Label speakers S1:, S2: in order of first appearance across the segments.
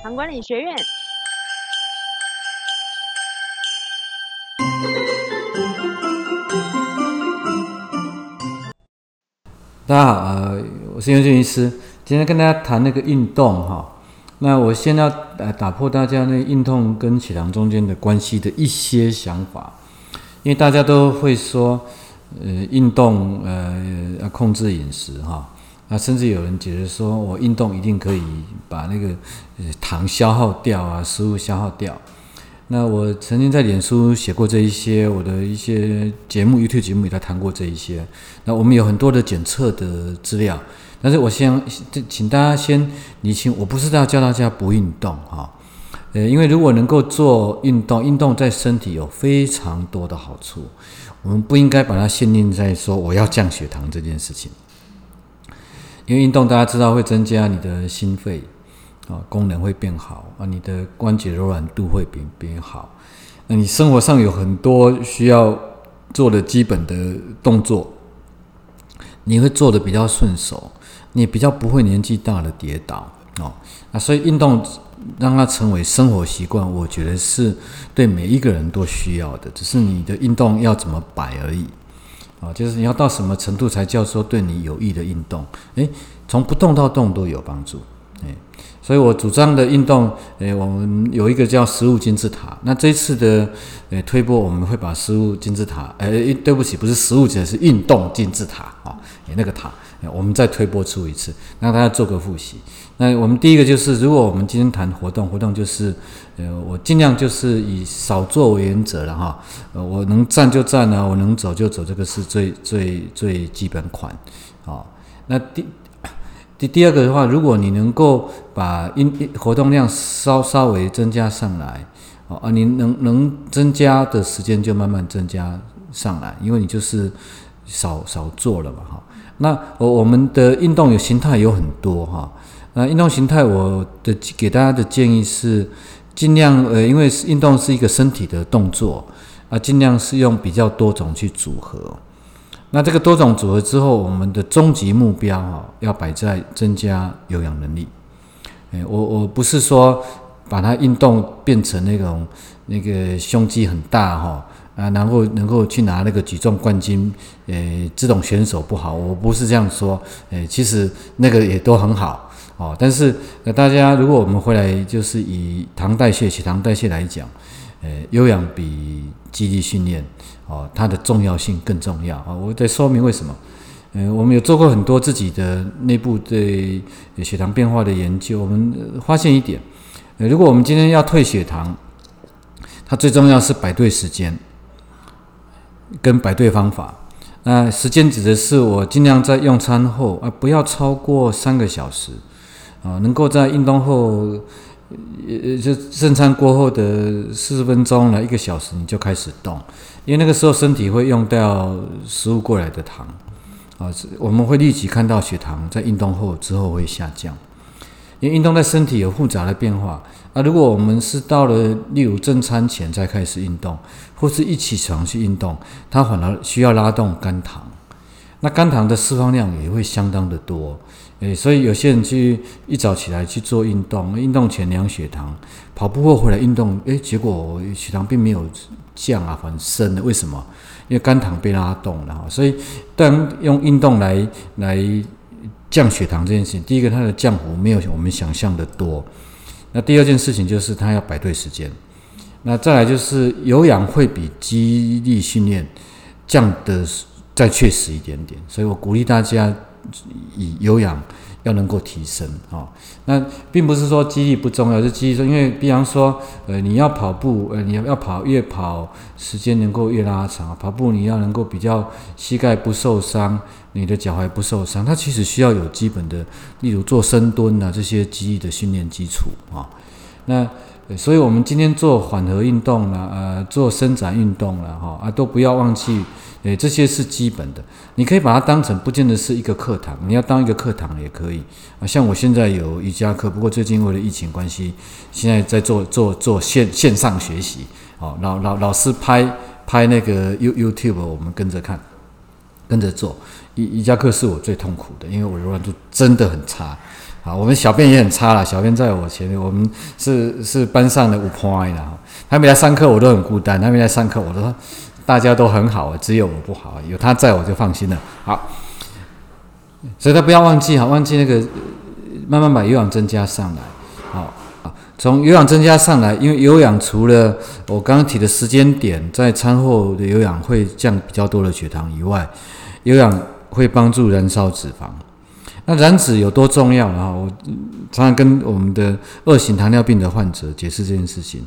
S1: 唐管理学院。
S2: 大家好，呃，我是袁俊医师，今天跟大家谈那个运动哈。那我先要呃打破大家那运动跟血糖中间的关系的一些想法，因为大家都会说，呃，运动呃要控制饮食哈。那甚至有人觉得说我运动一定可以把那个呃糖消耗掉啊，食物消耗掉。那我曾经在脸书写过这一些，我的一些节目、YouTube 节目也在谈过这一些。那我们有很多的检测的资料，但是我先请大家先理清，我不是要教大家不运动哈。呃，因为如果能够做运动，运动在身体有非常多的好处，我们不应该把它限定在说我要降血糖这件事情。因为运动大家知道会增加你的心肺。啊，功能会变好啊，你的关节柔软度会变变好。那你生活上有很多需要做的基本的动作，你会做的比较顺手，你比较不会年纪大了跌倒哦。啊，所以运动让它成为生活习惯，我觉得是对每一个人都需要的，只是你的运动要怎么摆而已。啊，就是你要到什么程度才叫做对你有益的运动？诶，从不动到动都有帮助。诶。所以我主张的运动，诶，我们有一个叫食物金字塔。那这次的诶推播，我们会把食物金字塔，诶，对不起，不是食物金，是运动金字塔啊，那个塔，我们再推播出一次，让大家做个复习。那我们第一个就是，如果我们今天谈活动，活动就是，呃，我尽量就是以少做为原则了哈。呃，我能站就站啊，我能走就走，这个是最最最基本款，啊，那第。第第二个的话，如果你能够把运活动量稍稍微增加上来，啊，你能能增加的时间就慢慢增加上来，因为你就是少少做了嘛，哈。那我我们的运动有形态有很多哈，那运动形态我的给大家的建议是，尽量呃，因为运动是一个身体的动作啊，尽量是用比较多种去组合。那这个多种组合之后，我们的终极目标哈，要摆在增加有氧能力。诶，我我不是说把它运动变成那种那个胸肌很大哈啊，然后能够去拿那个举重冠军，诶，这种选手不好，我不是这样说。诶，其实那个也都很好哦。但是那，大家如果我们回来就是以糖代谢、血糖代谢来讲。呃，有氧比肌力训练哦，它的重要性更重要啊！我在说明为什么。呃，我们有做过很多自己的内部对血糖变化的研究，我们发现一点：如果我们今天要退血糖，它最重要是摆对时间跟摆对方法。那时间指的是我尽量在用餐后啊，不要超过三个小时啊，能够在运动后。呃，就正餐过后的四十分钟了，一个小时你就开始动，因为那个时候身体会用掉食物过来的糖，啊，我们会立即看到血糖在运动后之后会下降，因为运动在身体有复杂的变化啊。如果我们是到了例如正餐前再开始运动，或是一起床去运动，它反而需要拉动肝糖。那肝糖的释放量也会相当的多，诶，所以有些人去一早起来去做运动，运动前量血糖，跑步后回来运动，诶，结果血糖并没有降啊，很升的，为什么？因为肝糖被拉动了哈。所以，当用运动来来降血糖这件事情，第一个它的降幅没有我们想象的多，那第二件事情就是它要摆对时间，那再来就是有氧会比肌力训练降的。再确实一点点，所以我鼓励大家以有氧要能够提升啊。那并不是说肌力不重要，是肌力说，因为比方说，呃，你要跑步，呃，你要要跑越跑时间能够越拉长，跑步你要能够比较膝盖不受伤，你的脚踝不受伤，它其实需要有基本的，例如做深蹲啊这些肌力的训练基础啊。那所以我们今天做缓和运动了，呃，做伸展运动了，哈啊，都不要忘记。诶，这些是基本的，你可以把它当成不见得是一个课堂，你要当一个课堂也可以啊。像我现在有瑜伽课，不过最近为了疫情关系，现在在做做做线线上学习哦。老老老师拍拍那个 You YouTube，我们跟着看，跟着做。瑜瑜伽课是我最痛苦的，因为我柔软度真的很差。啊，我们小便也很差了，小便在我前面，我们是是班上的五 point 啦。他没来上课，我都很孤单；他没来上课，我都大家都很好，只有我不好。有他在我就放心了。好，所以他不要忘记哈，忘记那个慢慢把有氧增加上来。好，从有氧增加上来，因为有氧除了我刚刚提的时间点，在餐后的有氧会降比较多的血糖以外，有氧会帮助燃烧脂肪。那燃脂有多重要啊？我常常跟我们的二型糖尿病的患者解释这件事情。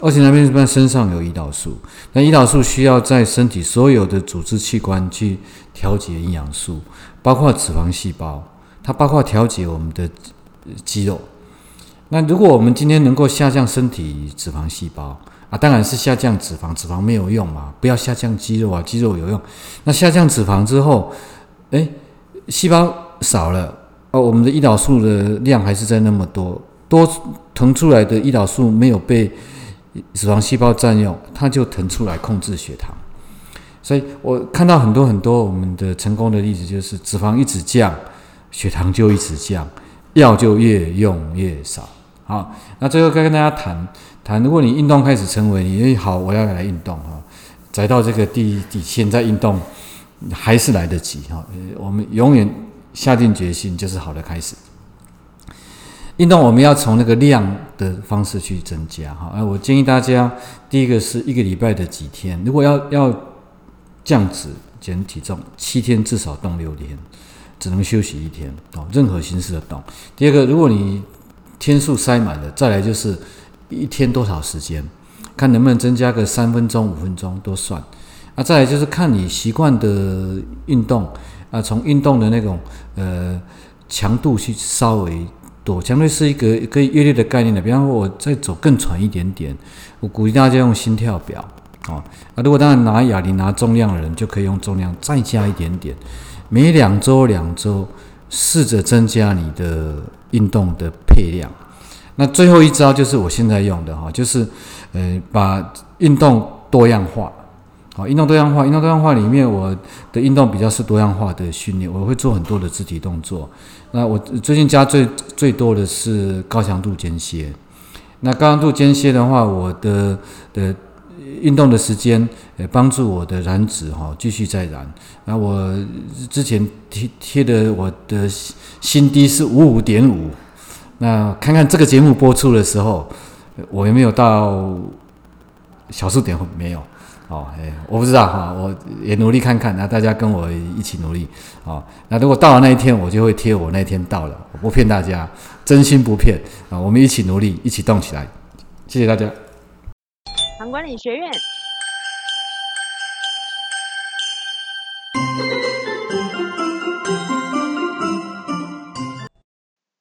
S2: 二型糖尿病一般身上有胰岛素，那胰岛素需要在身体所有的组织器官去调节营养素，包括脂肪细胞，它包括调节我们的肌肉。那如果我们今天能够下降身体脂肪细胞啊，当然是下降脂肪，脂肪没有用嘛，不要下降肌肉啊，肌肉有用。那下降脂肪之后，诶，细胞。少了哦，我们的胰岛素的量还是在那么多，多腾出来的胰岛素没有被脂肪细胞占用，它就腾出来控制血糖。所以我看到很多很多我们的成功的例子，就是脂肪一直降，血糖就一直降，药就越用越少。好，那最后该跟大家谈谈，如果你运动开始成为你好，我要来运动哈，宅到这个地底线在运动还是来得及哈，我们永远。下定决心就是好的开始。运动我们要从那个量的方式去增加哈。哎，我建议大家，第一个是一个礼拜的几天，如果要要降脂减体重，七天至少动六天，只能休息一天哦。任何形式的动。第二个，如果你天数塞满了，再来就是一天多少时间，看能不能增加个三分钟、五分钟都算。啊，再来就是看你习惯的运动。啊，从运动的那种呃强度去稍微多，强度是一个一个约略的概念的。比方说，我再走更喘一点点，我鼓励大家用心跳表啊。啊，如果当然拿哑铃拿重量的人，就可以用重量再加一点点。每两周两周试着增加你的运动的配量。那最后一招就是我现在用的哈，就是呃把运动多样化。好，运动多样化，运动多样化里面，我的运动比较是多样化的训练，我会做很多的肢体动作。那我最近加最最多的是高强度间歇。那高强度间歇的话，我的的运动的时间，呃，帮助我的燃脂哈继续再燃。那我之前贴贴的我的新低是五五点五。那看看这个节目播出的时候，我有没有到小数点？没有。哦，哎，我不知道哈，我也努力看看，那大家跟我一起努力，哦，那如果到了那一天，我就会贴我那天到了，我不骗大家，真心不骗啊，我们一起努力，一起动起来，谢谢大家。
S1: 唐管理学院。